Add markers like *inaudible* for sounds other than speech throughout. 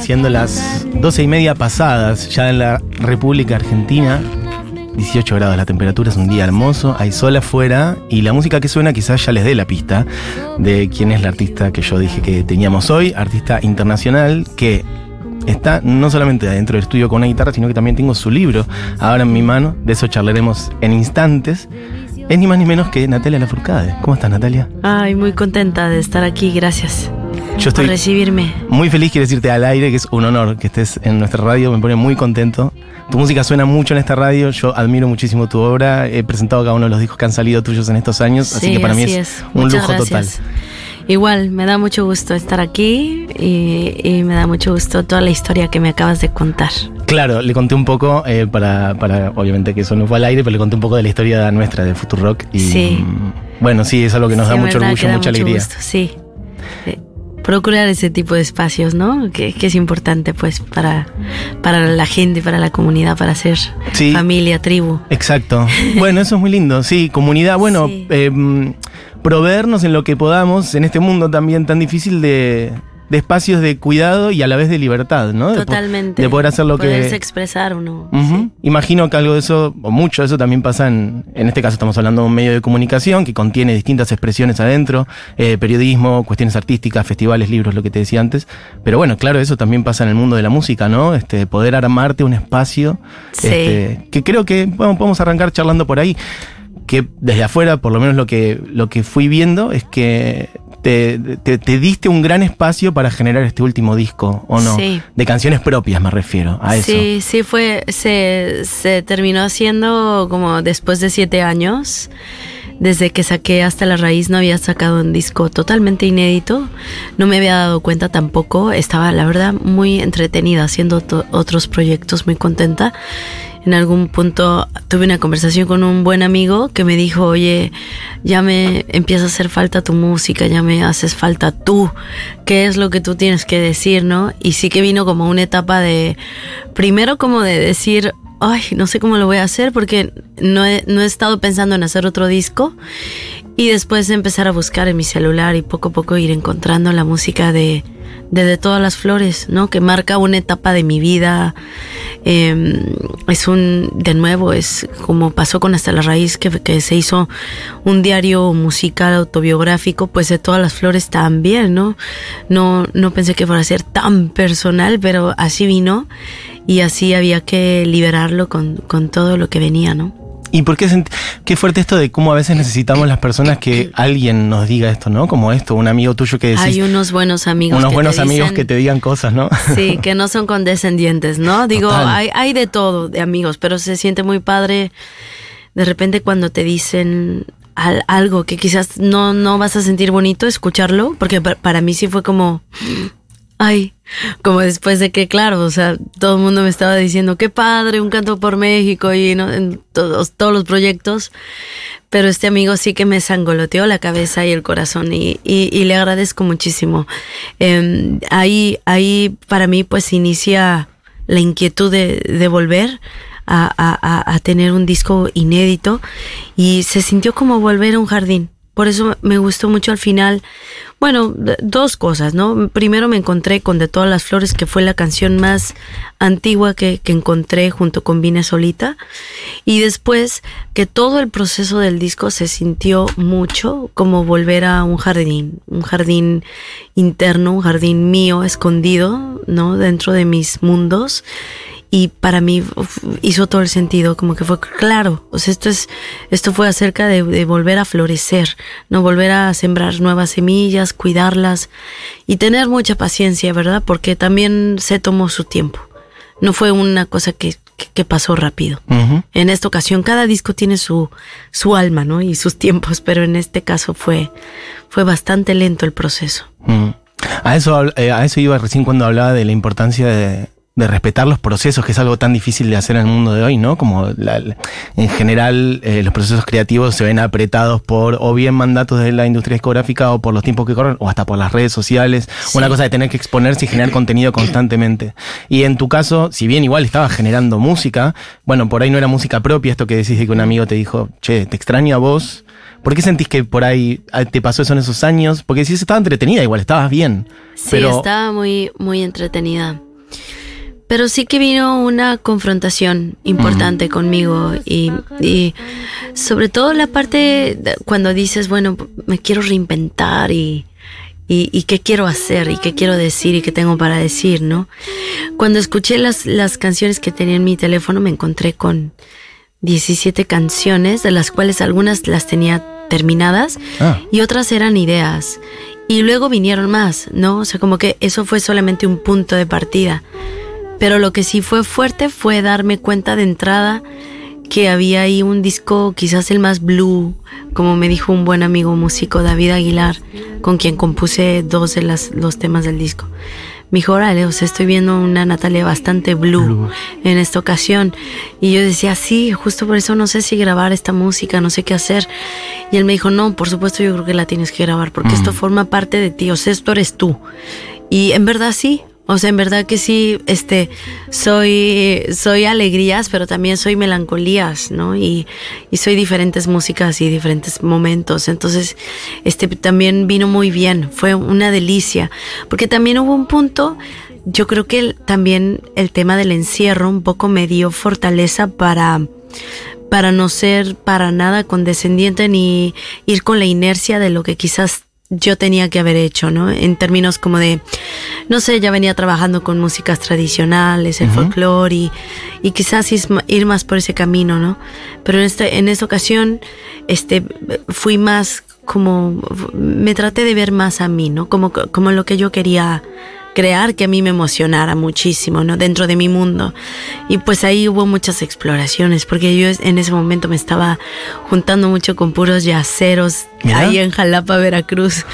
Siendo las doce y media pasadas, ya en la República Argentina, 18 grados la temperatura, es un día hermoso, hay sol afuera y la música que suena quizás ya les dé la pista de quién es la artista que yo dije que teníamos hoy, artista internacional que está no solamente adentro del estudio con una guitarra, sino que también tengo su libro ahora en mi mano, de eso charlaremos en instantes. Es ni más ni menos que Natalia Lafourcade. ¿Cómo estás, Natalia? Ay, muy contenta de estar aquí, gracias. Yo estoy por recibirme. muy feliz, quiero decirte al aire que es un honor que estés en nuestra radio, me pone muy contento. Tu música suena mucho en esta radio, yo admiro muchísimo tu obra, he presentado cada uno de los discos que han salido tuyos en estos años, así Sí, que para mí así es, un Muchas lujo gracias. total. Igual, me da mucho gusto estar aquí y, y me da mucho gusto toda la historia que me acabas de contar. Claro, le conté un poco, eh, para, para, obviamente que eso no fue al aire, pero le conté un poco de la historia nuestra de Futurock. Y, Sí. mm, Bueno, sí, es algo que nos Sí, da mucho orgullo, mucha mucho alegría. gusto, sí. Procurar ese tipo de espacios, ¿no? Que, que es importante, pues, para, para la gente, para la comunidad, para ser Sí. familia, tribu. Exacto. Bueno, eso es muy lindo. Sí, comunidad. Bueno, Sí. eh, proveernos en lo que podamos en este mundo también tan difícil de, de espacios de cuidado y a la vez de libertad, ¿no? Totalmente. De poder hacer lo Poderse que. expresar uno. Ujú. sí. Imagino que algo de eso, o mucho de eso también pasa en, en este caso estamos hablando de un medio de comunicación que contiene distintas expresiones adentro, eh, periodismo, cuestiones artísticas, festivales, libros, lo que te decía antes. Pero bueno, claro, eso también pasa en el mundo de la música, ¿no? Este, poder armarte un espacio, Sí. este, que creo que, bueno, podemos arrancar charlando por ahí, que desde afuera, por lo menos lo que, lo que fui viendo, es que te, te- te diste un gran espacio para generar este último disco, ¿o no? Sí. De canciones propias me refiero a eso. Sí, sí fue, se, se terminó haciendo como después de siete años. Desde que saqué hasta la raíz no había sacado un disco totalmente inédito. No me había dado cuenta tampoco. Estaba, la verdad, muy entretenida haciendo otros proyectos, muy contenta. En algún punto tuve una conversación con un buen amigo que me dijo, oye, ya me empieza a hacer falta tu música, ya me haces falta tú, qué es lo que tú tienes que decir, ¿no? Y sí que vino como una etapa de, primero como de decir, ay, no sé cómo lo voy a hacer porque no he, no he estado pensando en hacer otro disco. Y después empezar a buscar en mi celular y poco a poco ir encontrando la música de, de, de todas las flores, ¿no? Que marca una etapa de mi vida. Eh, es un, de nuevo, es como pasó con Hasta la Raíz, que, que se hizo un diario musical autobiográfico, pues de todas las flores también, ¿no? No, no pensé que fuera a ser tan personal, pero así vino y así había que liberarlo con, con todo lo que venía, ¿no? ¿Y por qué, qué fuerte esto de cómo a veces necesitamos las personas que alguien nos diga esto, ¿no? Como esto, un amigo tuyo que decís, Hay unos buenos amigos. unos que buenos te amigos que te digan cosas, ¿no? *laughs* Sí, que no son condescendientes, ¿no? Digo, Total. hay, hay de todo de amigos, pero se siente muy padre de repente cuando te dicen al- algo que quizás no, no vas a sentir bonito escucharlo, porque pa- para mí sí fue como, ay, como después de que, claro, o sea, todo el mundo me estaba diciendo, qué padre, un canto por México y en todos, todos los proyectos. Pero este amigo sí que me sangoloteó la cabeza y el corazón y, y- le agradezco muchísimo. Eh, ahí, ahí para mí pues inicia la inquietud de, de volver a- a- a tener un disco inédito y se sintió como volver a un jardín. Por eso me gustó mucho al final. Bueno, dos cosas, ¿no? Primero me encontré con De todas las flores, que fue la canción más antigua que, que encontré junto con Vine Solita. Y después que todo el proceso del disco se sintió mucho como volver a un jardín, un jardín interno, un jardín mío, escondido, ¿no? Dentro de mis mundos. Y para mí uf, hizo todo el sentido, como que fue claro. O sea, esto es, esto fue acerca de, de volver a florecer, no volver a sembrar nuevas semillas, cuidarlas y tener mucha paciencia, ¿verdad? Porque también se tomó su tiempo. No fue una cosa que, que, que pasó rápido. En esta ocasión, cada disco tiene su, su alma, ¿no? Y sus tiempos, pero en este caso fue, fue bastante lento el proceso. A eso, eh, a eso iba recién cuando hablaba de la importancia de, de respetar los procesos, que es algo tan difícil de hacer en el mundo de hoy, ¿no? Como la- en general eh, los procesos creativos se ven apretados por o bien mandatos de la industria discográfica o por los tiempos que corren o hasta por las redes sociales. Sí. Una cosa de tener que exponerse y generar contenido constantemente. Y en tu caso, si bien igual estabas generando música, bueno, por ahí no era música propia, esto que decís de que un amigo te dijo, che, te extraño a vos ¿Por qué sentís que por ahí ah, te pasó eso en esos años? Porque si estaba entretenida igual, estabas bien. Sí, pero estaba muy, muy entretenida. Pero sí que vino una confrontación importante conmigo y, y sobre todo la parte de cuando dices, bueno, me quiero reinventar y, y, y qué quiero hacer y qué quiero decir y qué tengo para decir, ¿no? Cuando escuché las, las canciones que tenía en mi teléfono me encontré con 17 canciones, de las cuales algunas las tenía terminadas Ah. y otras eran ideas. Y luego vinieron más, ¿no? O sea, como que eso fue solamente un punto de partida. Pero lo que sí fue fuerte fue darme cuenta de entrada que había ahí un disco, quizás el más blue, como me dijo un buen amigo músico, David Aguilar, con quien compuse dos de las, los temas del disco. Me dijo, órale, o sea, estoy viendo una Natalia bastante blue, Blue. en esta ocasión. Y yo decía, sí, justo por eso no sé si grabar esta música, no sé qué hacer. Y él me dijo, no, por supuesto yo creo que la tienes que grabar, porque esto forma parte de ti, o sea, esto eres tú. Y en verdad sí, o sea, en verdad que sí, este, soy, soy alegrías, pero también soy melancolías, ¿no? Y, y soy diferentes músicas y diferentes momentos. Entonces, este, también vino muy bien, fue una delicia, porque también hubo un punto, yo creo que también el tema del encierro un poco me dio fortaleza para para no ser para nada condescendiente ni ir con la inercia de lo que quizás yo tenía que haber hecho, ¿no? En términos como de, no sé, ya venía trabajando con músicas tradicionales, el folclore y, y quizás ir más por ese camino, ¿no? Pero en, este, en esta ocasión, este, fui más como, me traté de ver más a mí, ¿no? Como, como lo que yo quería crear que a mí me emocionara muchísimo, ¿no? Dentro de mi mundo. Y pues ahí hubo muchas exploraciones, porque yo en ese momento me estaba juntando mucho con puros yaceros Mira. ahí en Jalapa, Veracruz,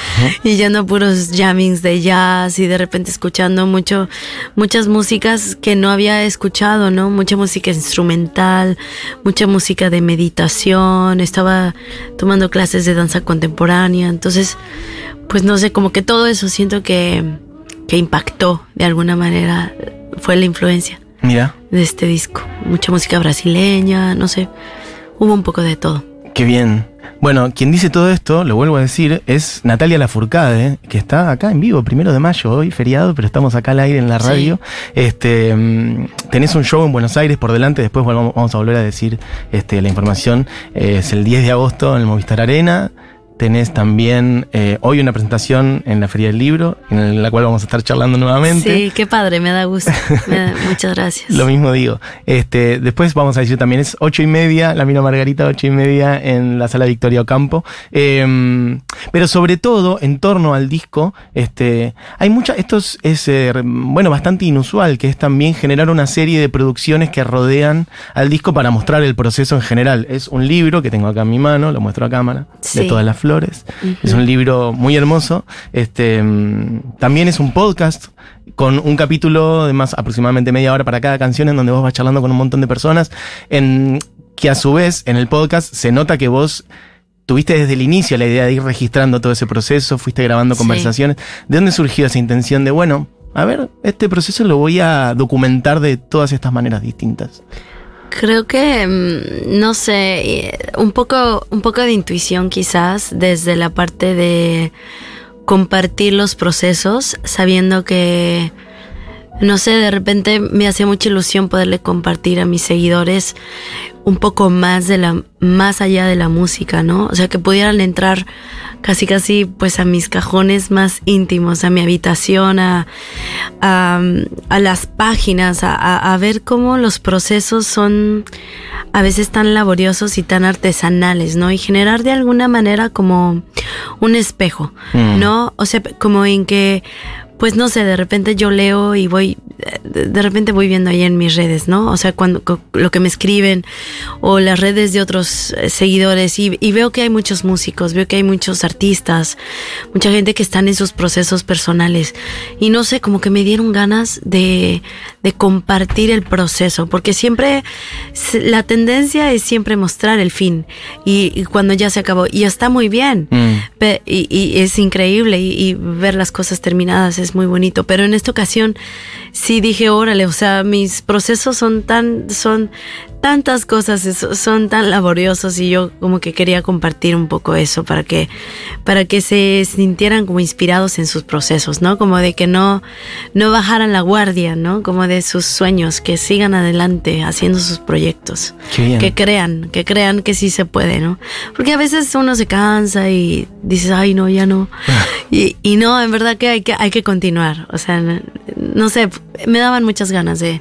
y yendo a puros jammings de jazz y de repente escuchando mucho, muchas músicas que no había escuchado, ¿no? Mucha música instrumental, mucha música de meditación, estaba tomando clases de danza contemporánea, entonces, pues no sé, como que todo eso siento que, que impactó de alguna manera, fue la influencia Mira, de este disco. Mucha música brasileña, no sé, hubo un poco de todo. qué bien. Bueno, quien dice todo esto, lo vuelvo a decir, es Natalia Lafourcade, que está acá en vivo, primero de mayo, hoy feriado, pero estamos acá al aire en la Sí. radio. Este, mm, tenés un show en Buenos Aires por delante, después vamos a volver a decir este, la información. Eh, es el 10 de agosto en el Movistar Arena. Tenés también eh, hoy una presentación en la Feria del Libro, en la cual vamos a estar charlando nuevamente. Sí, qué padre, me da gusto. Me da- *laughs* muchas gracias. Lo mismo digo. Este, después vamos a decir también, es ocho y media, la Mina Margarita, ocho y media en la sala Victoria Ocampo. Eh, pero sobre todo, en torno al disco, este, hay mucha, esto es, es, eh, bueno, bastante inusual, que es también generar una serie de producciones que rodean al disco para mostrar el proceso en general. Es un libro que tengo acá en mi mano, lo muestro a cámara, de Sí. todas las flores. Es un libro muy hermoso. Este, mm, también es un podcast con un capítulo de más aproximadamente media hora para cada canción en donde vos vas charlando con un montón de personas. En, que a su vez en el podcast se nota que vos tuviste desde el inicio la idea de ir registrando todo ese proceso, fuiste grabando Sí. conversaciones. ¿De dónde surgió esa intención de, bueno, a ver, este proceso lo voy a documentar de todas estas maneras distintas? Creo que, mm, no sé, eh, un poco, un poco de intuición quizás desde la parte de compartir los procesos, sabiendo que, no sé, de repente me hacía mucha ilusión poderle compartir a mis seguidores un poco más de la, más allá de la música, ¿no? O sea, que pudieran entrar casi casi pues a mis cajones más íntimos, a mi habitación, a, a, a las páginas, a, ver cómo los procesos son a veces tan laboriosos y tan artesanales, ¿no? Y generar de alguna manera como un espejo, Mm. ¿no? O sea, como en que pues no sé, de repente yo leo y voy, de repente voy viendo ahí en mis redes, ¿no? O sea, cuando lo que me escriben o las redes de otros eh, seguidores y, y veo que hay muchos músicos, veo que hay muchos artistas, mucha gente que están en sus procesos personales y no sé, como que me dieron ganas de, de compartir el proceso, porque siempre la tendencia es siempre mostrar el fin y, y cuando ya se acabó y está muy bien. Mm. Y, y es increíble y, y ver las cosas terminadas es muy bonito. Pero en esta ocasión sí dije, órale, o sea, mis procesos son tan, son tantas cosas, son tan laboriosos y yo como que quería compartir un poco eso para que, para que se sintieran como inspirados en sus procesos, ¿no? Como de que no, no bajaran la guardia, ¿no? Como de sus sueños, que sigan adelante haciendo sus proyectos. Que crean, que crean que sí se puede, ¿no? Porque a veces uno se cansa y dices, ay, no, ya no. *laughs* y, y no, en verdad que hay que, hay que continuar. O sea, no sé, me daban muchas ganas de,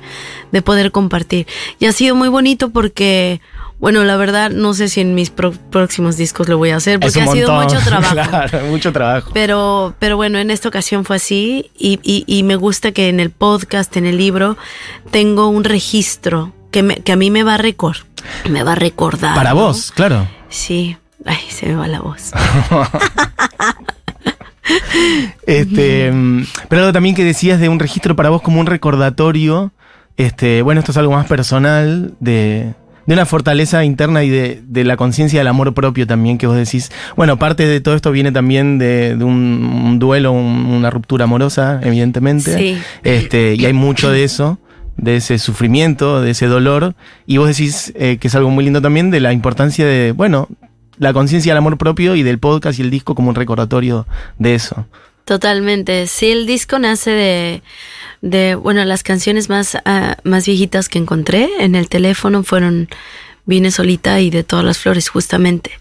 de poder compartir. Y ha sido muy bonito porque, bueno, la verdad no sé si en mis próximos discos lo voy a hacer porque ha sido mucho *laughs* trabajo. claro, mucho trabajo. Pero, pero bueno, en esta ocasión fue así y, y, me gusta que en el podcast, en el libro, tengo un registro que, me, que a mí me va a recordar. Me va a recordar. Para vos, claro. Sí. Ay, se me va la voz. *laughs* *laughs* este, pero algo también que decías de un registro para vos como un recordatorio este, bueno, esto es algo más personal, de, una fortaleza interna y de, la conciencia del amor propio también, que vos decís. Bueno, parte de todo esto viene también de, un, duelo, una ruptura amorosa, evidentemente. Sí. Este, y hay mucho de eso, de ese sufrimiento, de ese dolor. Y vos decís eh, que es algo muy lindo también de la importancia de, bueno, la conciencia del amor propio y del podcast y el disco como un recordatorio de eso. Totalmente. Sí, el disco nace de de, bueno, las canciones más, ah, más viejitas que encontré en el teléfono fueron Vine solita y de todas las flores, justamente.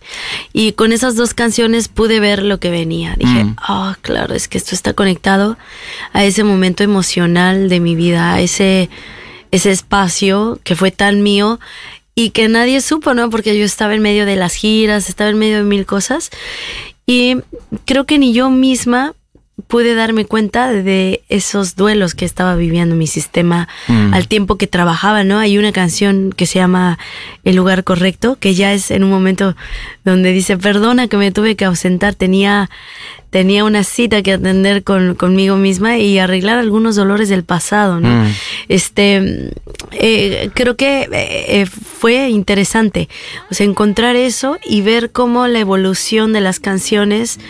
Y con esas dos canciones pude ver lo que venía. Dije, ah, oh, claro, es que esto está conectado a ese momento emocional de mi vida, a ese, ese espacio que fue tan mío y que nadie supo, ¿no? Porque yo estaba en medio de las giras, estaba en medio de mil cosas. Y creo que ni yo misma pude darme cuenta de esos duelos que estaba viviendo mi sistema mm. al tiempo que trabajaba, ¿no? Hay una canción que se llama El lugar correcto, que ya es en un momento donde dice, perdona que me tuve que ausentar, tenía, tenía una cita que atender con, conmigo misma y arreglar algunos dolores del pasado, ¿no? Mm. Este, eh, creo que eh, fue interesante, o sea, encontrar eso y ver cómo la evolución de las canciones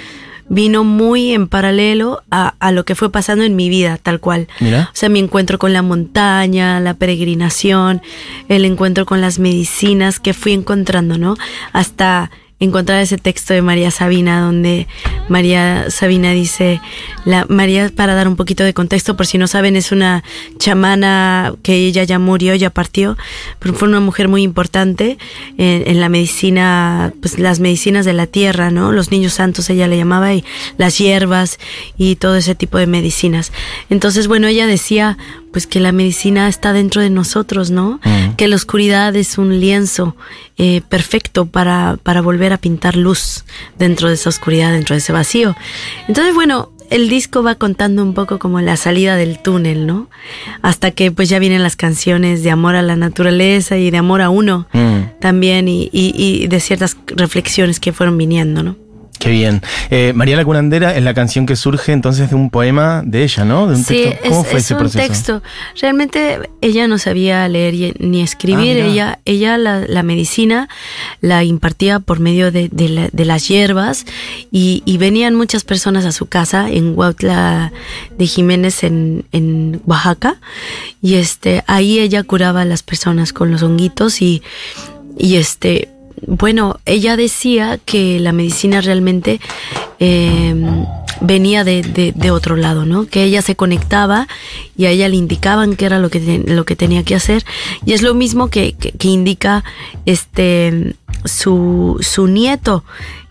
vino muy en paralelo a, a, lo que fue pasando en mi vida, tal cual. Mira. O sea, mi encuentro con la montaña, la peregrinación, el encuentro con las medicinas que fui encontrando, ¿no? Hasta encontrar ese texto de María Sabina donde María Sabina dice, la María para dar un poquito de contexto por si no saben es una chamana que ella ya murió, ya partió, pero fue una mujer muy importante en, la medicina, pues las medicinas de la tierra, ¿no? Los niños santos ella le llamaba y las hierbas y todo ese tipo de medicinas. Entonces, bueno, ella decía pues que la medicina está dentro de nosotros, ¿no? Que la oscuridad es un lienzo eh, perfecto para, para volver a pintar luz dentro de esa oscuridad, dentro de ese vacío. Entonces, bueno, el disco va contando un poco como la salida del túnel, ¿no? Hasta que pues ya vienen las canciones de amor a la naturaleza y de amor a uno mm. también y, y, de ciertas reflexiones que fueron viniendo, ¿no? Qué bien. Eh, María la Curandera es la canción que surge entonces de un poema de ella, ¿no? De un sí, texto. ¿Cómo es, fue ese un texto. Realmente ella no sabía leer ni escribir. Ah, ella, ella la, medicina la impartía por medio de, las hierbas y, venían muchas personas a su casa en Huautla de Jiménez en, en Oaxaca y este ahí ella curaba a las personas con los honguitos y, y este bueno, ella decía que la medicina realmente em, venía de, otro lado, ¿no? Que ella se conectaba y a ella le indicaban qué era lo que, lo que tenía que hacer. Y es lo mismo que, que indica este su, su nieto,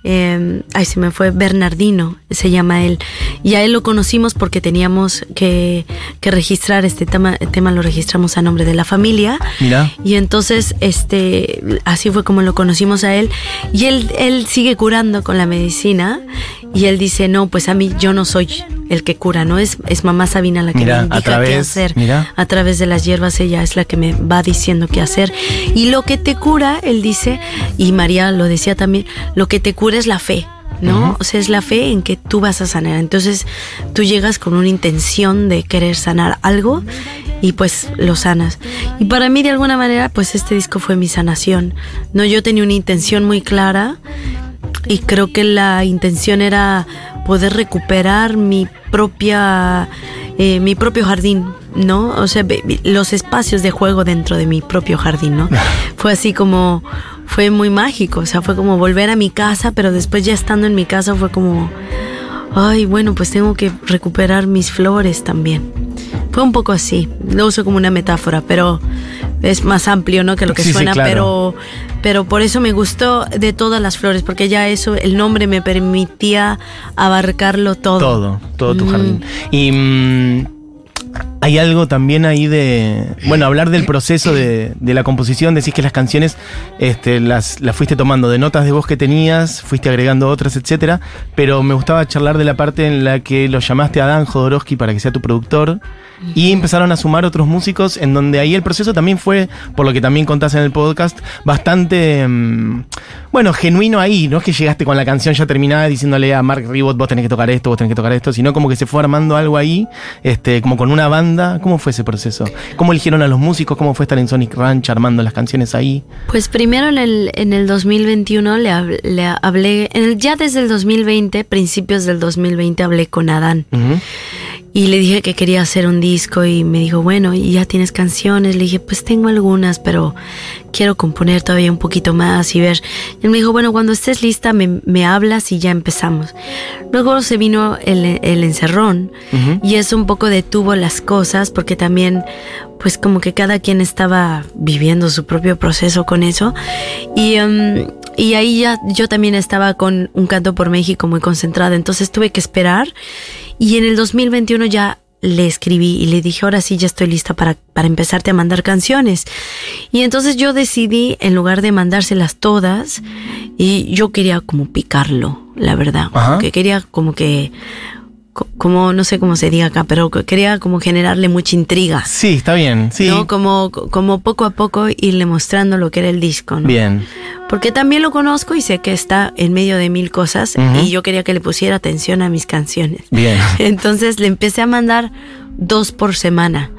eh, ay, se me fue Bernardino, se llama él. Y a él lo conocimos porque teníamos que, que registrar este tema, tema lo registramos a nombre de la familia. Mira. Y entonces, este, así fue como lo conocimos a él. Y él, él sigue curando con la medicina. Y él dice, no, pues a mí yo no soy el que cura, ¿no? Es, es mamá Sabina la que me indica qué hacer. Mira. A través de las hierbas ella es la que me va diciendo qué hacer. Y lo que te cura, él dice, y María lo decía también, lo que te cura es la fe. ¿no? O sea, es la fe en que tú vas a sanar. Entonces, tú llegas con una intención de querer sanar algo y pues lo sanas. Y para mí, de alguna manera, pues este disco fue mi sanación. No, yo tenía una intención muy clara y creo que la intención era poder recuperar mi propia, eh, mi propio jardín, ¿no? O sea, los espacios de juego dentro de mi propio jardín, ¿no? *laughs* fue así como, fue muy mágico, o sea, fue como volver a mi casa, pero después ya estando en mi casa fue como, ay, bueno, pues tengo que recuperar mis flores también. Fue un poco así, lo uso como una metáfora, pero es más amplio, ¿no? Que lo que suena, pero, pero por eso me gustó de todas las flores, porque ya eso, el nombre me permitía abarcarlo todo. Todo, todo tu jardín. Y mm, hay algo también ahí de. Bueno, hablar del proceso de, la composición. Decís que las canciones este, las, las, fuiste tomando de notas de voz que tenías, fuiste agregando otras, etcétera. Pero me gustaba charlar de la parte en la que lo llamaste a Dan Jodorowsky para que sea tu productor. Y empezaron a sumar otros músicos, en donde ahí el proceso también fue, por lo que también contás en el podcast, bastante, mm, bueno, genuino ahí. No es que llegaste con la canción ya terminada diciéndole a Mark Ribot, vos tenés que tocar esto, vos tenés que tocar esto, sino como que se fue armando algo ahí, este, como con una banda. ¿Cómo fue ese proceso? ¿Cómo eligieron a los músicos? ¿Cómo fue estar en Sonic Ranch armando las canciones ahí? Pues primero en el, en el 2021 le, hablé, ya desde el 2020, principios del 2020, hablé con Adán. Y le dije que quería hacer un disco y me dijo, bueno, ¿y ya tienes canciones? Le dije, pues tengo algunas, pero quiero componer todavía un poquito más y ver. Y él me dijo, bueno, cuando estés lista me, hablas y ya empezamos. Luego se vino el, encerrón y eso un poco detuvo las cosas porque también pues como que cada quien estaba viviendo su propio proceso con eso. Y, em, y ahí ya yo también estaba con un canto por México muy concentrada, entonces tuve que esperar y en el 2021 ya le escribí y le dije, ahora sí ya estoy lista para, para empezarte a mandar canciones. Y entonces yo decidí, en lugar de mandárselas todas, y yo quería como picarlo, la verdad. Que quería como que como no sé cómo se diga acá, pero quería como generarle mucha intriga. Sí, está bien, sí. ¿no? Como, como poco a poco irle mostrando lo que era el disco, ¿no? Bien. Porque también lo conozco y sé que está en medio de mil cosas y yo quería que le pusiera atención a mis canciones. Bien. *laughs* Entonces le empecé a mandar dos por semana.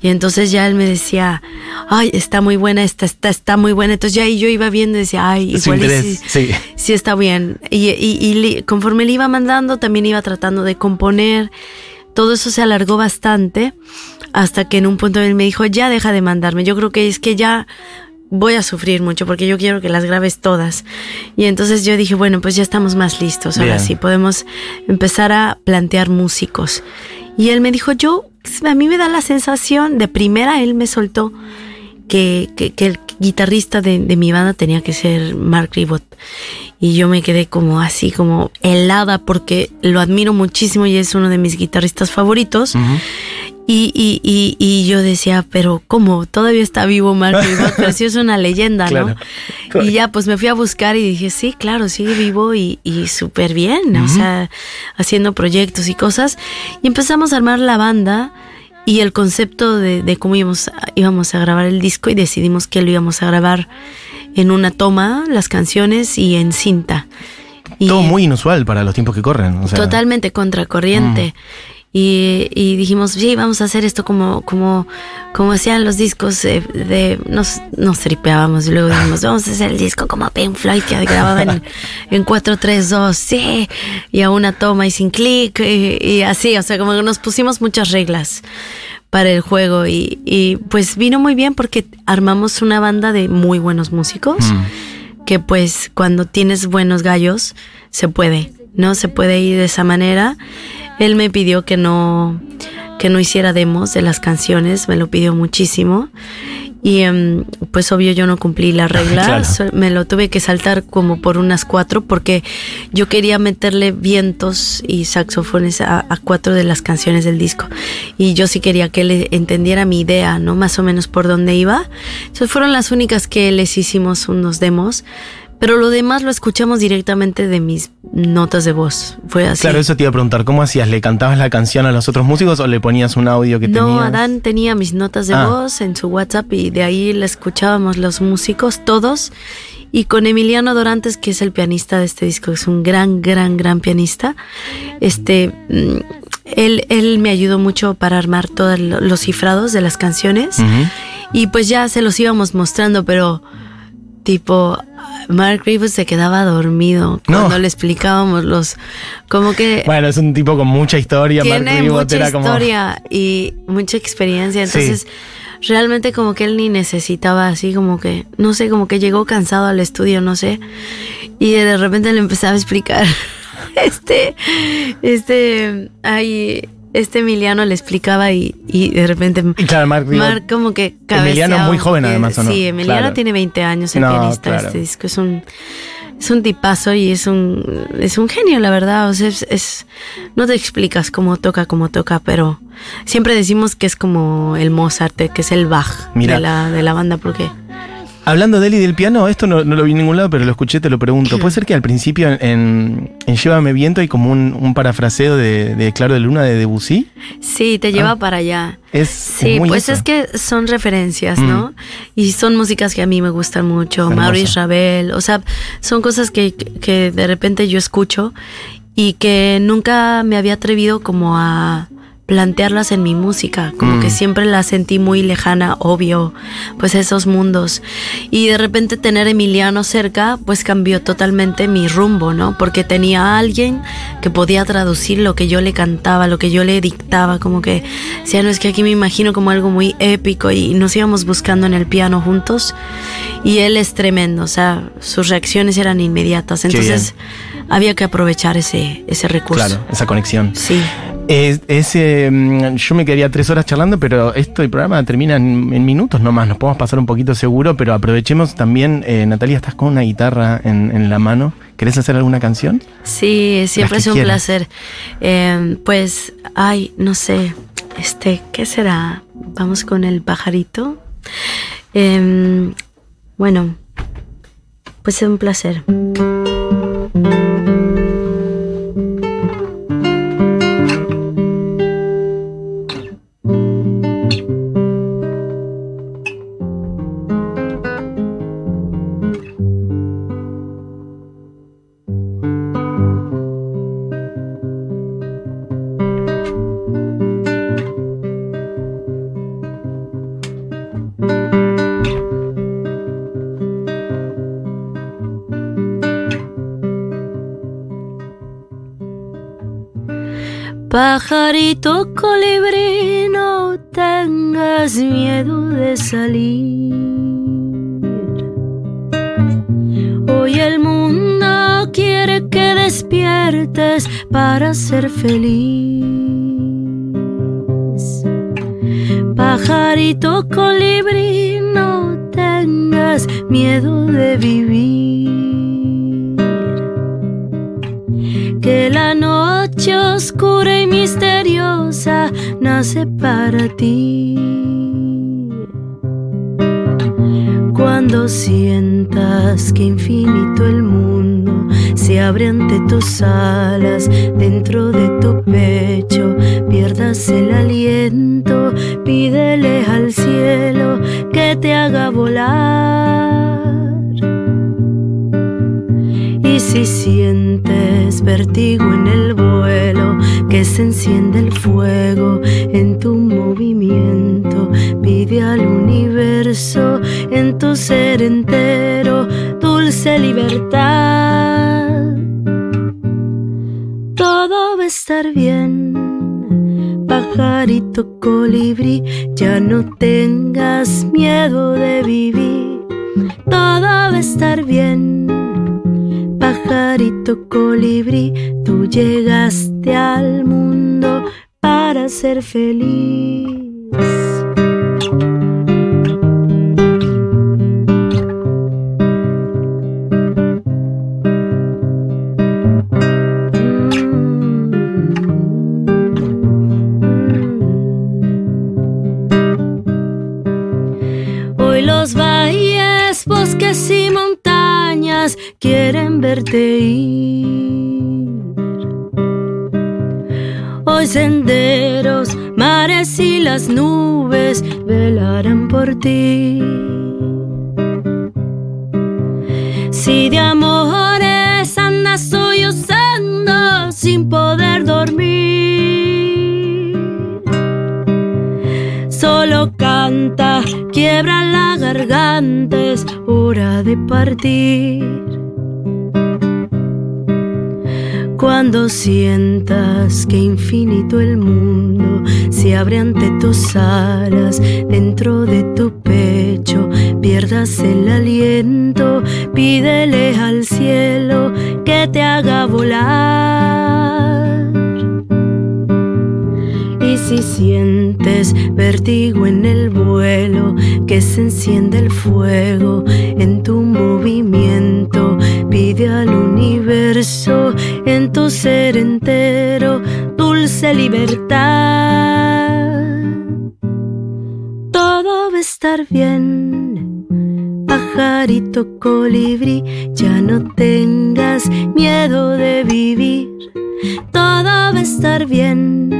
Y entonces ya él me decía, ay, está muy buena, esta está, está muy buena. Entonces ya ahí yo iba viendo y decía, ay, igual sí, sí. está bien. Y, y, conforme le iba mandando, también iba tratando de componer. Todo eso se alargó bastante hasta que en un punto él me dijo, ya deja de mandarme. Yo creo que es que ya voy a sufrir mucho porque yo quiero que las grabes todas. Y entonces yo dije, bueno, pues ya estamos más listos. Ahora sí, podemos empezar a plantear músicos. Y él me dijo, yo a mí me da la sensación, de primera él me soltó que, el guitarrista de, mi banda tenía que ser Mark Ribot. Y yo me quedé como así, como helada, porque lo admiro muchísimo y es uno de mis guitarristas favoritos. Y, y, y, y, yo decía, pero ¿cómo? Todavía está vivo Mark Ribot, pero sí es una *laughs* leyenda, ¿no? Y ya pues me fui a buscar y dije, sí, claro, sigue vivo y, y súper bien, o sea, haciendo proyectos y cosas. Y empezamos a armar la banda y el concepto de, cómo íbamos, íbamos a grabar el disco y decidimos que lo íbamos a grabar en una toma, las canciones y en cinta. Todo muy inusual para los tiempos que corren. Totalmente contracorriente. Mm. Y, dijimos, sí, vamos a hacer esto como, como, como hacían los discos de, nos, nos tripeábamos y luego dijimos, vamos a hacer el disco como Pink Floyd que grababan en, *laughs* en 4, 3, 2, sí, y a una toma y sin clic y, así, o sea, como que nos pusimos muchas reglas para el juego y, y, pues vino muy bien porque armamos una banda de muy buenos músicos mm. que pues cuando tienes buenos gallos se puede, ¿no? Se puede ir de esa manera él me pidió que no, que no hiciera demos de las canciones, me lo pidió muchísimo. Y em, pues obvio yo no cumplí la *laughs* regla, me lo tuve que saltar como por unas cuatro porque yo quería meterle vientos y saxofones a, cuatro de las canciones del disco. Y yo sí quería que él entendiera mi idea, ¿no? Más o menos por dónde iba. Entonces fueron las únicas que les hicimos unos demos. Pero lo demás lo escuchamos directamente de mis notas de voz. Fue así. Claro, eso te iba a preguntar. ¿Cómo hacías? ¿Le cantabas la canción a los otros músicos o le ponías un audio que no, No, Adán tenía mis notas de ah. voz en su WhatsApp y de ahí le escuchábamos los músicos, todos. Y con Emiliano Dorantes, que es el pianista de este disco, es un gran, gran, gran pianista. Este, mm, él, él me ayudó mucho para armar todos los cifrados de las canciones. Y pues ya se los íbamos mostrando, pero tipo Mark Ribot se quedaba dormido No. cuando le explicábamos los como que Bueno, es un tipo con mucha historia. Mark tiene Ribot mucha era como- historia y mucha experiencia, Sí. entonces realmente como que él ni necesitaba así como que no sé, como que llegó cansado al estudio, no sé, y de repente le empezaba a explicar *laughs* este este ay este Emiliano le explicaba y, y de repente claro, Mark. Mark como que Emiliano muy joven además, ¿o no? Sí, Emiliano Claro. tiene 20 años, el No, pianista claro. este disco. Es un, es un tipazo y es un, es un genio, la verdad. O sea, es, es- no te explicas cómo toca, cómo toca, pero siempre decimos que es como el Mozart, que es el Bach Mira. de la, de la banda, porque Hablando de él y del piano, esto no, no lo vi en ningún lado, pero lo escuché, te lo pregunto. *clears throat* ¿Puede ser que al principio en, Llévame Viento hay como un, un parafraseo de, de Claro de Luna de Debussy? sí, te lleva para allá. Es, Sí, es muy pues eso. es que son referencias, Mm. ¿no? Y son músicas que a mí me gustan mucho. Maurice Ravel, o sea, son cosas que, que de repente yo escucho y que nunca me había atrevido como a plantearlas en mi música, como Mm. que siempre la sentí muy lejana, obvio, pues esos mundos. Y de repente tener a Emiliano cerca, pues cambió totalmente mi rumbo, ¿no? Porque tenía a alguien que podía traducir lo que yo le cantaba, lo que yo le dictaba, como que, o sea, no es que aquí me imagino como algo muy épico y nos íbamos buscando en el piano juntos y él es tremendo, o sea, sus reacciones eran inmediatas, entonces había que aprovechar ese, ese recurso. Claro, esa conexión. Sí. Es, es, eh, mm, yo me quedaría tres horas charlando, pero esto el programa termina en, en minutos nomás. Nos podemos pasar un poquito seguro, pero aprovechemos también. eh, Natalia, estás con una guitarra en, en la mano. ¿Querés hacer alguna canción? Sí, siempre es un quieras. placer. Eh, pues, ay, no sé, este, ¿qué será? Vamos con el pajarito. Em, bueno, pues es un placer. Pajarito colibrí, no tengas miedo de salir. Hoy el mundo quiere que despiertes para ser feliz. Pajarito colibrí, no tengas miedo de vivir oscura y misteriosa nace para ti. Cuando sientas que infinito el mundo se abre ante tus alas, dentro de tu pecho pierdas el aliento, pídele al cielo que te haga volar. Y si sientes vértigo en el que se enciende el fuego en tu movimiento, pide al universo en tu ser entero dulce libertad. Todo va a estar bien, pajarito colibrí, ya no tengas miedo de vivir. Todo va a estar bien pajarito colibrí, tú llegaste al mundo para ser feliz. Ti. Si de amores andas sollozando sin poder dormir, solo canta, quiebra la garganta, es hora de partir. Cuando sientas que infinito el mundo se abre ante tus alas, dentro de tu pecho pierdas el aliento, pídele al cielo que te haga volar. Y si sientes vértigo en el vuelo, que se enciende el fuego en tu movimiento, pide al universo ser entero dulce libertad. Todo va a estar bien, pajarito colibrí, ya no tengas miedo de vivir. Todo va a estar bien,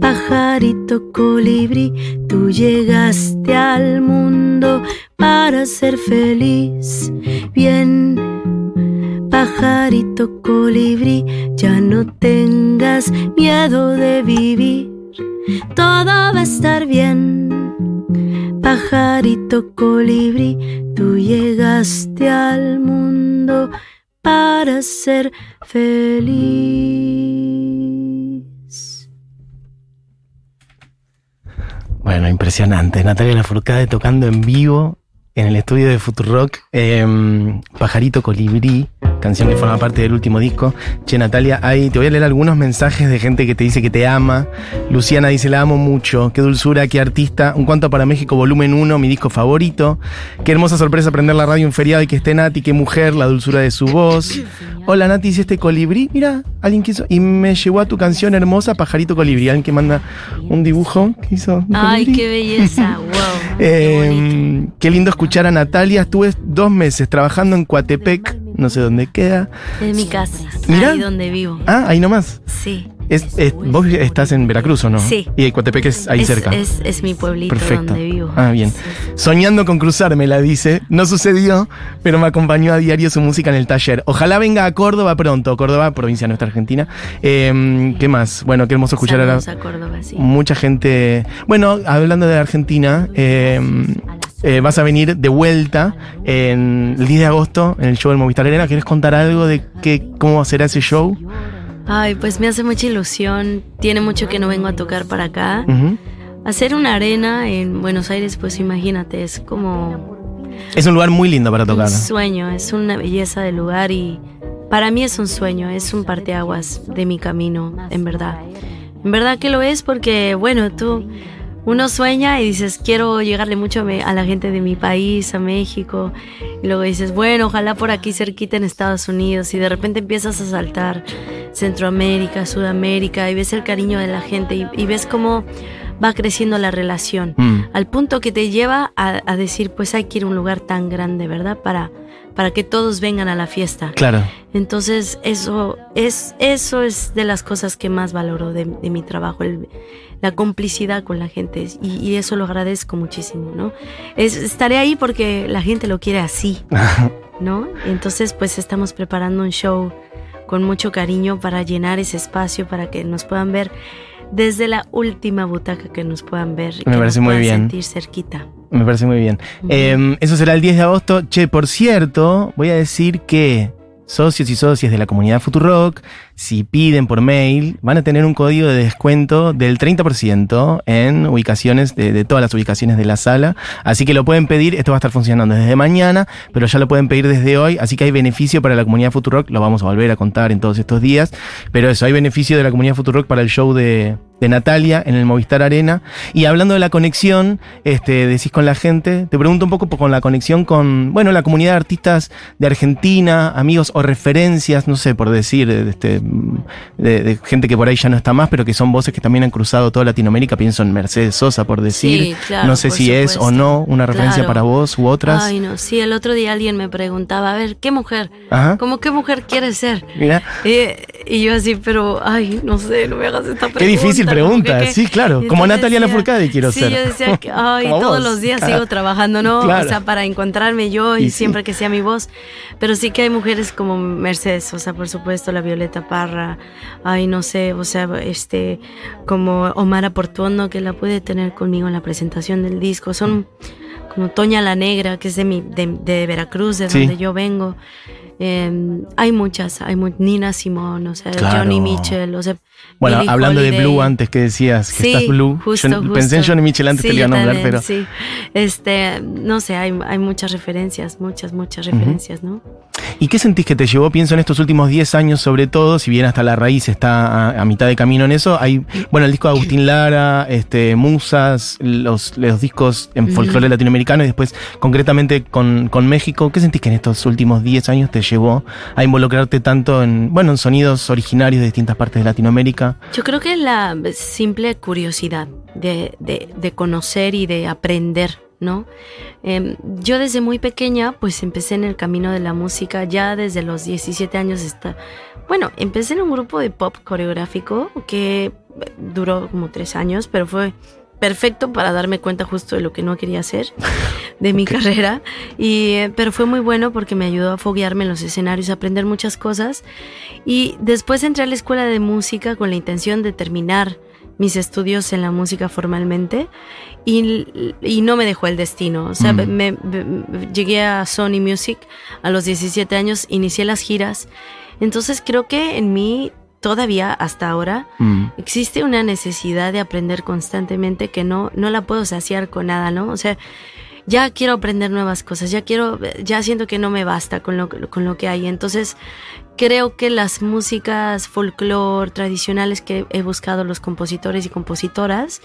pajarito colibrí, tú llegaste al mundo para ser feliz. Bien pajarito colibrí, ya no tengas miedo de vivir, todo va a estar bien. Pajarito colibrí, tú llegaste al mundo para ser feliz. Bueno, impresionante. Natalia Lafourcade tocando en vivo en el estudio de Futurock, eh, Pajarito Colibrí, canción que forma parte del último disco. Che, Natalia, ahí te voy a leer algunos mensajes de gente que te dice que te ama. Luciana dice, la amo mucho. Qué dulzura, qué artista. Un cuanto para México, volumen 1, mi disco favorito. Qué hermosa sorpresa aprender la radio en feriado y que esté Nati, qué mujer, la dulzura de su voz. Hola Nati, dice este colibrí. Mira, alguien quiso. Y me llevó a tu canción hermosa, Pajarito Colibrí. Alguien que manda un dibujo que hizo. Ay, qué belleza, wow. *laughs* Eh, qué, lindo escuchar a Natalia. Estuve dos meses trabajando en Coatepec, no sé dónde queda. En mi casa, Mira. ahí donde vivo. Ah, ahí nomás. Sí. Es, es- vos estás en Veracruz, ¿o no? Sí. Y Coatepec es ahí es, cerca. Es, es mi pueblito Perfecto. donde vivo. Ah, bien. Sí. Soñando con cruzarme, la dice. No sucedió, pero me acompañó a diario su música en el taller. Ojalá venga a Córdoba pronto. Córdoba, provincia nuestra Argentina. Eh, ¿Qué más? Bueno, qué hermoso escuchar a la, a Córdoba, sí. mucha gente. Bueno, hablando de Argentina, eh, eh, vas a venir de vuelta en el 10 de agosto en el show del Movistar Arena. ¿Quieres contar algo de qué, cómo será ese show? Ay, pues me hace mucha ilusión. Tiene mucho que no vengo a tocar para acá. Hacer una arena en Buenos Aires, pues imagínate, es como Es un lugar muy lindo para tocar. un sueño, es una belleza de lugar y para mí es un sueño, es un parteaguas de mi camino, en verdad. En verdad que lo es porque, bueno, tú, uno sueña y dices, quiero llegarle mucho a, la gente de mi país, a México, y luego dices, bueno, ojalá por aquí cerquita en Estados Unidos, y de repente empiezas a saltar Centroamérica, Sudamérica, y ves el cariño de la gente, y, y ves cómo va creciendo la relación Mm. al punto que te lleva a, a decir, pues hay que ir a un lugar tan grande, ¿verdad? Para, para que todos vengan a la fiesta. Claro. Entonces, eso es, eso es de las cosas que más valoro de, de mi trabajo, el- la complicidad con la gente. Y, y eso lo agradezco muchísimo, ¿no? Es, estaré ahí porque la gente lo quiere así, *laughs* ¿no? Entonces, pues estamos preparando un show con mucho cariño para llenar ese espacio, para que nos puedan ver desde la última butaca que nos puedan ver. y Me que parece nos muy bien. sentir cerquita. Me parece muy bien. Eh, eso será el 10 de agosto. Che, por cierto, voy a decir que socios y socias de la comunidad Futurock, si piden por mail, van a tener un código de descuento del 30% en ubicaciones, de, de todas las ubicaciones de la sala. Así que lo pueden pedir, esto va a estar funcionando desde mañana, pero ya lo pueden pedir desde hoy. Así que hay beneficio para la comunidad Futurock, lo vamos a volver a contar en todos estos días. Pero eso, hay beneficio de la comunidad Futurock para el show de, Natalia en el Movistar Arena. Y hablando de la conexión, este, decís con la gente, te pregunto un poco con la conexión con, bueno, la comunidad de artistas de Argentina, amigos o referencias, no sé, por decir, este, de, de gente que por ahí ya no está más, pero que son voces que también han cruzado toda Latinoamérica. Pienso en Mercedes Sosa, por decir. Sí, claro, no sé si es o supuesto. no una referencia Claro. para vos u otras. Ay, no, sí, el otro día alguien me preguntaba, a ver, ¿qué mujer? Ajá. ¿Cómo qué mujer quieres ser? Mira, Y, y yo así, pero, ay, no sé, no me hagas esta pregunta. Qué difícil pregunta, que- sí, claro, como Natalia Lafourcade quiero sí, ser. yo decía, que, *laughs* ay, todos vos. los días Ah. sigo trabajando, ¿no? Claro. O sea, para encontrarme yo y, Y sí. siempre que sea mi voz. Pero sí que hay mujeres como Mercedes, o sea, por supuesto, la Violeta Parra, ay, no sé, o sea, este, como Omar Portuondo, que la pude tener conmigo en la presentación del disco. Son como Toña la Negra, que es de, mi, de, Veracruz, de donde yo vengo. Em, hay muchas, hay Nina Simón, o sea, Johnny Mitchell, o sea, bueno, hablando de Blue antes que decías que estás Blue, pensé en Johnny Mitchell antes te iba a nombrar, pero sí, este, no sé, hay, hay muchas referencias, muchas, muchas referencias, ¿no? ¿Y qué sentís que te llevó, pienso, en estos últimos 10 años sobre todo, si bien hasta la raíz está a, mitad de camino en eso? Hay, bueno, el disco de Agustín Lara, este, Musas, los, los discos en folclore latinoamericano y después concretamente con, con, México. ¿Qué sentís que en estos últimos 10 años te llevó a involucrarte tanto en, bueno, en sonidos originarios de distintas partes de Latinoamérica? Yo creo que es la simple curiosidad de, de, de conocer y de aprender ¿no? Em, yo desde muy pequeña pues empecé en el camino de la música, ya desde los 17 años está... Bueno, empecé en un grupo de pop coreográfico que duró como tres años, pero fue perfecto para darme cuenta justo de lo que no quería hacer *laughs* de mi carrera. Y eh, pero fue muy bueno porque me ayudó a foguearme en los escenarios a aprender muchas cosas. Y después entré a la escuela de música con la intención de terminar mis estudios en la música formalmente y, no me dejó el destino. O sea, mm. me, llegué a Sony Music a los 17 años, inicié las giras. Entonces creo que en mí todavía hasta ahora mm. existe una necesidad de aprender constantemente que no, no la puedo saciar con nada, ¿no? O sea, ya quiero aprender nuevas cosas, ya quiero, ya siento que no me basta con lo, con lo que hay. Entonces, creo que las músicas folclore tradicionales que he buscado los compositores y compositoras,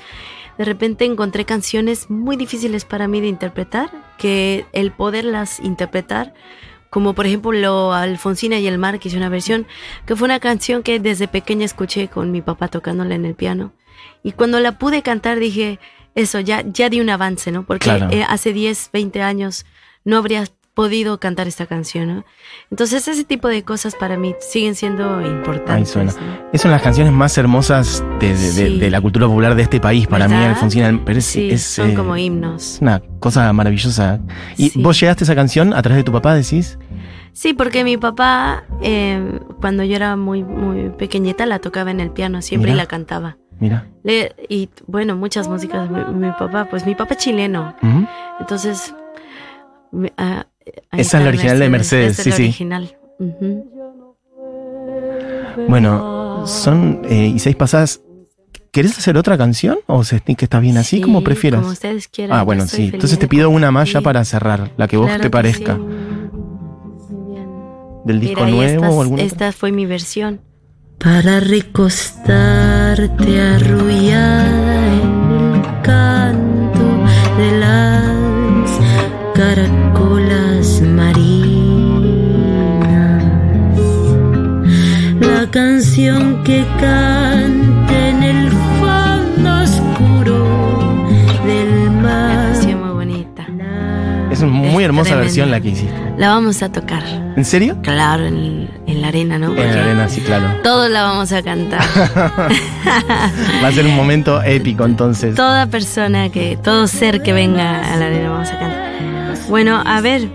de repente encontré canciones muy difíciles para mí de interpretar, que el poderlas interpretar, como por ejemplo Alfonsina y el mar, que hice una versión, que fue una canción que desde pequeña escuché con mi papá tocándola en el piano. Y cuando la pude cantar dije, eso, ya, ya di un avance, ¿no? Porque eh, hace 10, 20 años no habría podido cantar esta canción, ¿no? Entonces ese tipo de cosas para mí siguen siendo importantes. Ahí Es son las canciones más hermosas de, la cultura popular de este país, para mí, Alfonsina. Pero sí, son como himnos. Una cosa maravillosa. ¿Y vos llegaste a esa canción a través de tu papá, decís? Sí, porque mi papá, em, cuando yo era muy, muy pequeñita, la tocaba en el piano siempre y la cantaba. Mira. y bueno, muchas músicas. Mi, papá, pues mi papá es chileno. Entonces. Ah, Esa es la original de Mercedes, sí, sí. original. Bueno, son eh, y seis pasadas. ¿Querés hacer otra canción o sentís que está bien así? como prefieras. Como ustedes quieran. Ah, bueno, sí. Entonces te pido una más ya para cerrar, la que vos te parezca. Del disco nuevo o alguna. Esta fue mi versión para recostarte arrullada Canción que canta en el fondo oscuro del mar. muy bonita. Es una muy hermosa versión la que hiciste. La vamos a tocar. ¿En serio? Claro, en en la arena, ¿no? en la arena, sí, claro. Todos la vamos a cantar. *laughs* Va a ser un momento épico entonces. Toda persona que, todo ser que venga a la arena vamos a cantar. Bueno, a ver,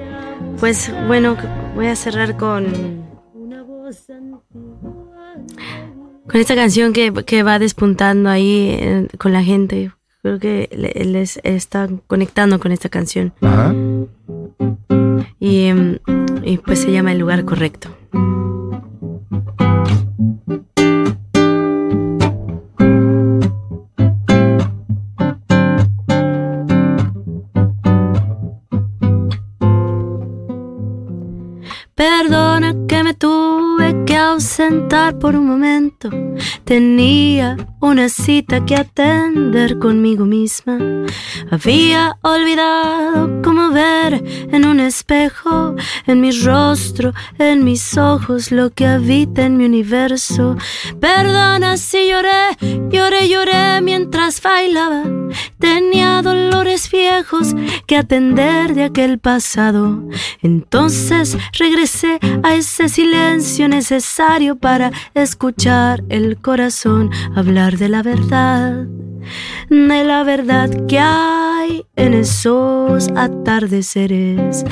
pues bueno, voy a cerrar con... Con esta canción que, que va despuntando ahí eh, con la gente. Creo que les está conectando con esta canción. Ajá. Y, y pues se llama El lugar correcto. Perdona que me tuve ausentar por un momento. Tenía una cita que atender conmigo misma. Había olvidado cómo ver en un espejo, en mi rostro, en mis ojos, lo que habita en mi universo. Perdona si lloré, lloré, lloré mientras bailaba. Tenía dolores viejos que atender de aquel pasado. Entonces regresé a ese silencio necesario para escuchar el corazón de la verdad, de la verdad que hay en esos atardeceres,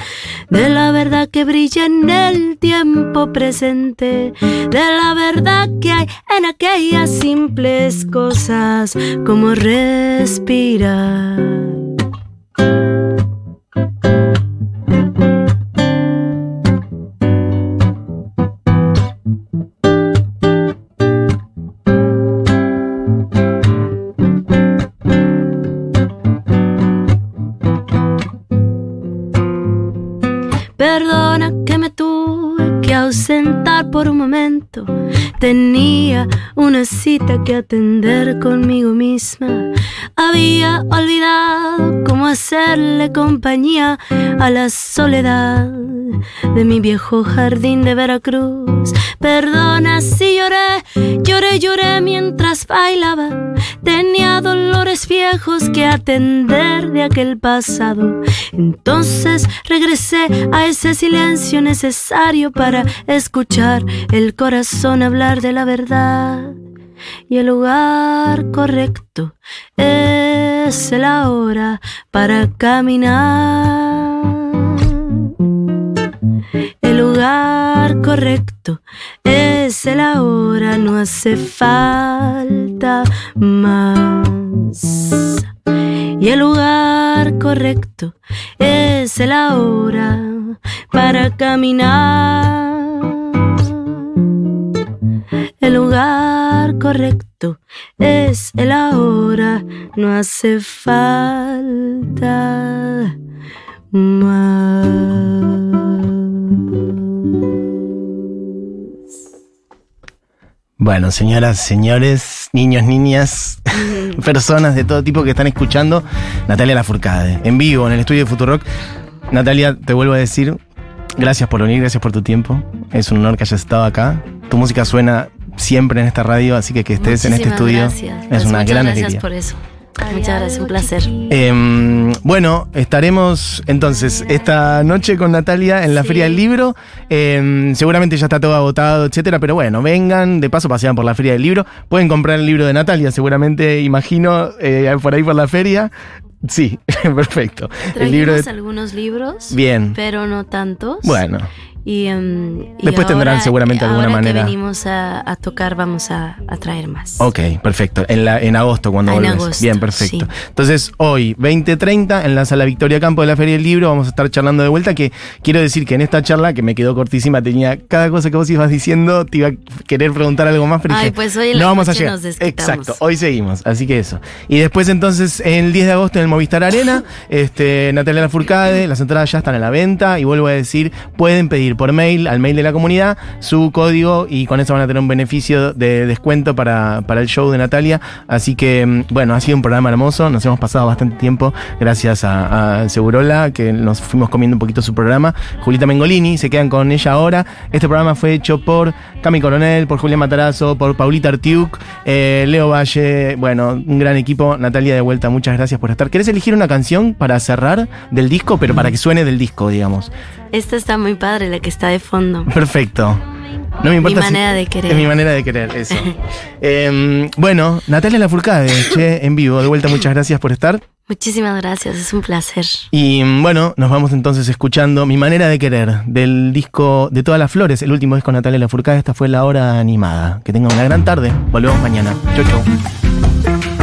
de la verdad que brilla en el tiempo presente, de la verdad que hay en aquellas simples cosas como respirar. Una cita que atender conmigo misma. Había olvidado cómo hacerle compañía a la soledad de mi viejo jardín de Veracruz. Perdona si lloré, lloré, lloré mientras bailaba. Tenía dolores viejos que atender de aquel pasado. Entonces regresé a ese silencio necesario para escuchar el corazón hablar de la verdad. Y el lugar correcto es la hora para caminar. El lugar correcto es la hora, no hace falta más. Y el lugar correcto es la hora para caminar. El lugar correcto es el ahora, no hace falta más. Bueno, señoras, señores, niños, niñas, *laughs* personas de todo tipo que están escuchando, Natalia Lafourcade, en vivo en el estudio de Futurock. Natalia, te vuelvo a decir, gracias por venir, gracias por tu tiempo. Es un honor que hayas estado acá. Tu música suena siempre en esta radio, así que que estés en este estudio gracias. es Pues una muchas gran gracias alegría. por eso. Muchas gracias, un placer. Em, bueno, estaremos entonces esta noche con Natalia en la Sí. Feria del Libro. Em, seguramente ya está todo agotado, etcétera, pero bueno, vengan, de paso pasean por la Feria del Libro. Pueden comprar el libro de Natalia, seguramente, imagino, eh, por ahí por la feria. Sí, *laughs* perfecto. El libro Trajimos de. algunos libros, Bien. pero no tantos. Bueno, Y, em, y Después tendrán ahora- seguramente alguna ahora manera. que venimos a, a tocar, vamos a, a traer más. ok, perfecto. En, la, en agosto, cuando En volvés. agosto, Bien, perfecto. sí. Entonces, hoy, 20.30, en la sala Victoria Campo de la Feria del Libro, vamos a estar charlando de vuelta. Que quiero decir que en esta charla, que me quedó cortísima, tenía cada cosa que vos ibas diciendo, te iba a querer preguntar algo más, pero Ay, dije, pues hoy en no la vamos a llegar. nos. Exacto, hoy seguimos, así que eso. Y después, entonces, el 10 de agosto en el Movistar Arena, *laughs* este, Natalia Lafourcade, las entradas ya están a la venta. Y vuelvo a decir, pueden pedir por mail, al mail de la comunidad, su código y con eso van a tener un beneficio de descuento para, para el show de Natalia. Así que, mm, bueno, ha sido un programa hermoso. Nos hemos pasado bastante tiempo gracias a, Segurola, que nos fuimos comiendo un poquito su programa. Julita Mengolini, se quedan con ella ahora. Este programa fue hecho por Cami Coronel, por Julián Matarazo, por Paulita Artiuk, eh, Leo Valle. Bueno, un gran equipo. Natalia, de vuelta, muchas gracias por estar. ¿Querés elegir una canción para cerrar del disco, pero para que suene del disco, digamos? Esta está muy padre, la que está de fondo. Perfecto. No me importa Mi si- manera de querer. Es mi manera de querer, eso. *laughs* Em, bueno, Natalia Lafourcade, che, en vivo. De vuelta, muchas gracias por estar. Muchísimas gracias, es un placer. Y mm, bueno, nos vamos entonces escuchando Mi manera de querer, del disco de todas las flores, el último disco de Natalia Lafourcade. Esta fue la hora animada. Que tengan una gran tarde. Volvemos mañana. Chau, chau.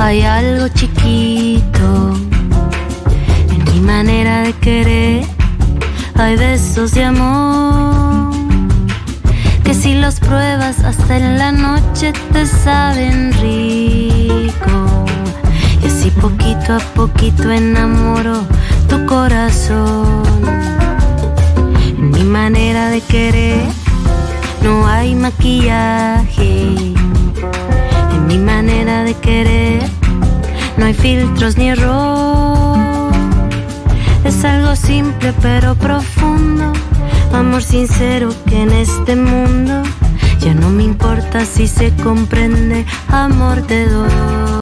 Hay algo chiquito. En mi manera de querer hay besos de amor. Que si los pruebas hasta en la noche te saben rico. Y así poquito a poquito enamoro tu corazón. En mi manera de querer no hay maquillaje. Mi manera de querer no hay filtros ni error. Es algo simple pero profundo, amor sincero que en este mundo ya no me importa si se comprende, amor te doy.